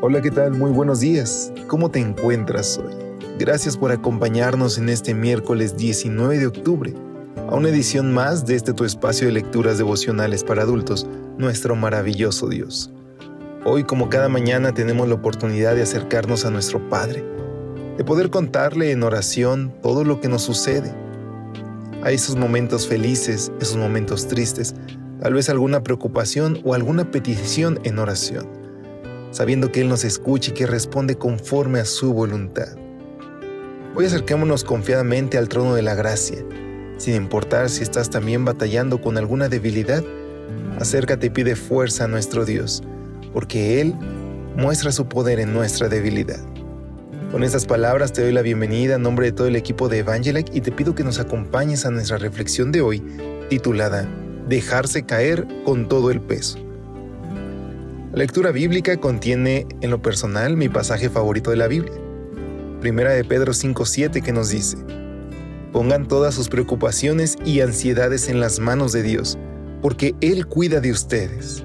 Hola, ¿qué tal? Muy buenos días. ¿Cómo te encuentras hoy? Gracias por acompañarnos en este miércoles 19 de octubre a una edición más de este tu espacio de lecturas devocionales para adultos, nuestro maravilloso Dios. Hoy, como cada mañana, tenemos la oportunidad de acercarnos a nuestro Padre, de poder contarle en oración todo lo que nos sucede. A esos momentos felices, esos momentos tristes, tal vez alguna preocupación o alguna petición en oración sabiendo que Él nos escucha y que responde conforme a su voluntad. Hoy acerquémonos confiadamente al trono de la gracia, sin importar si estás también batallando con alguna debilidad, acércate y pide fuerza a nuestro Dios, porque Él muestra su poder en nuestra debilidad. Con estas palabras te doy la bienvenida en nombre de todo el equipo de Evangelec y te pido que nos acompañes a nuestra reflexión de hoy, titulada Dejarse caer con todo el peso. La lectura bíblica contiene, en lo personal, mi pasaje favorito de la Biblia. Primera de Pedro 5.7 que nos dice, Pongan todas sus preocupaciones y ansiedades en las manos de Dios, porque Él cuida de ustedes.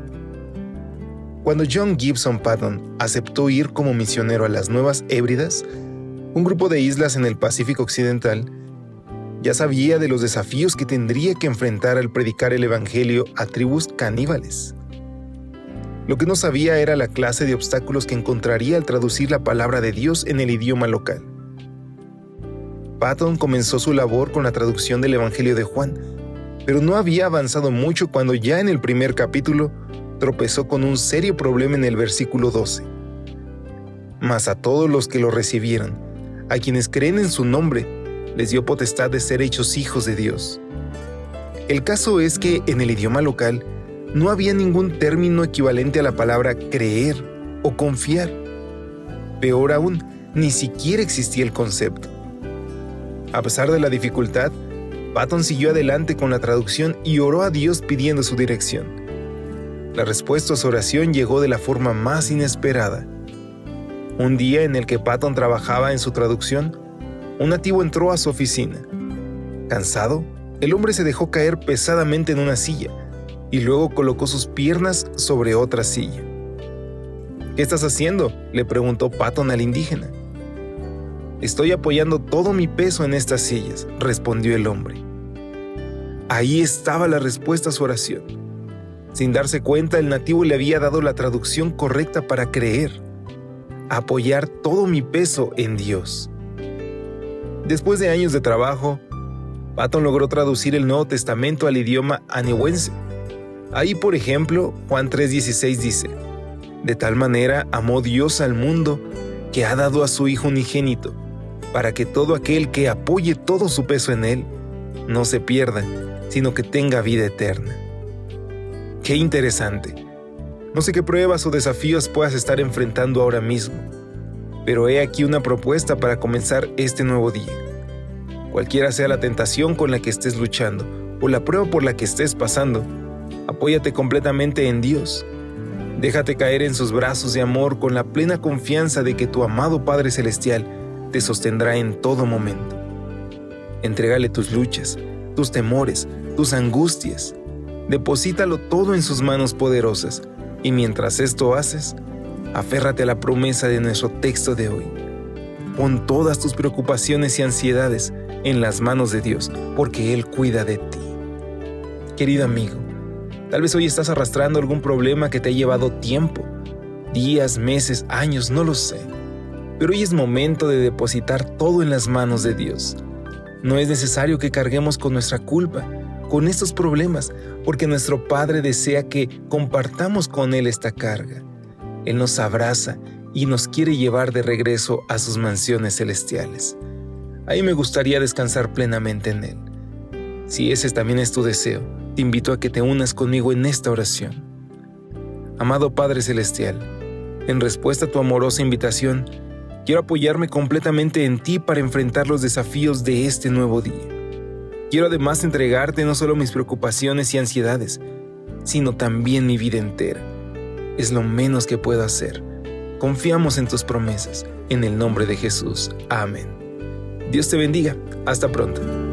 Cuando John Gibson Patton aceptó ir como misionero a las Nuevas Hébridas, un grupo de islas en el Pacífico Occidental, ya sabía de los desafíos que tendría que enfrentar al predicar el Evangelio a tribus caníbales. Lo que no sabía era la clase de obstáculos que encontraría al traducir la palabra de Dios en el idioma local. Patton comenzó su labor con la traducción del Evangelio de Juan, pero no había avanzado mucho cuando ya en el primer capítulo tropezó con un serio problema en el versículo 12. Mas a todos los que lo recibieron, a quienes creen en su nombre, les dio potestad de ser hechos hijos de Dios. El caso es que en el idioma local, no había ningún término equivalente a la palabra creer o confiar. Peor aún, ni siquiera existía el concepto. A pesar de la dificultad, Patton siguió adelante con la traducción y oró a Dios pidiendo su dirección. La respuesta a su oración llegó de la forma más inesperada. Un día en el que Patton trabajaba en su traducción, un nativo entró a su oficina. Cansado, el hombre se dejó caer pesadamente en una silla y luego colocó sus piernas sobre otra silla. ¿Qué estás haciendo? le preguntó Patton al indígena. Estoy apoyando todo mi peso en estas sillas, respondió el hombre. Ahí estaba la respuesta a su oración. Sin darse cuenta, el nativo le había dado la traducción correcta para creer, apoyar todo mi peso en Dios. Después de años de trabajo, Patton logró traducir el Nuevo Testamento al idioma anehuense Ahí, por ejemplo, Juan 3:16 dice, De tal manera amó Dios al mundo que ha dado a su Hijo unigénito, para que todo aquel que apoye todo su peso en Él no se pierda, sino que tenga vida eterna. Qué interesante. No sé qué pruebas o desafíos puedas estar enfrentando ahora mismo, pero he aquí una propuesta para comenzar este nuevo día. Cualquiera sea la tentación con la que estés luchando o la prueba por la que estés pasando, Apóyate completamente en Dios. Déjate caer en sus brazos de amor con la plena confianza de que tu amado Padre Celestial te sostendrá en todo momento. Entrégale tus luchas, tus temores, tus angustias. Deposítalo todo en sus manos poderosas y mientras esto haces, aférrate a la promesa de nuestro texto de hoy. Pon todas tus preocupaciones y ansiedades en las manos de Dios, porque Él cuida de ti. Querido amigo, Tal vez hoy estás arrastrando algún problema que te ha llevado tiempo, días, meses, años, no lo sé. Pero hoy es momento de depositar todo en las manos de Dios. No es necesario que carguemos con nuestra culpa, con estos problemas, porque nuestro Padre desea que compartamos con Él esta carga. Él nos abraza y nos quiere llevar de regreso a sus mansiones celestiales. Ahí me gustaría descansar plenamente en Él. Si ese también es tu deseo, te invito a que te unas conmigo en esta oración. Amado Padre Celestial, en respuesta a tu amorosa invitación, quiero apoyarme completamente en ti para enfrentar los desafíos de este nuevo día. Quiero además entregarte no solo mis preocupaciones y ansiedades, sino también mi vida entera. Es lo menos que puedo hacer. Confiamos en tus promesas. En el nombre de Jesús. Amén. Dios te bendiga. Hasta pronto.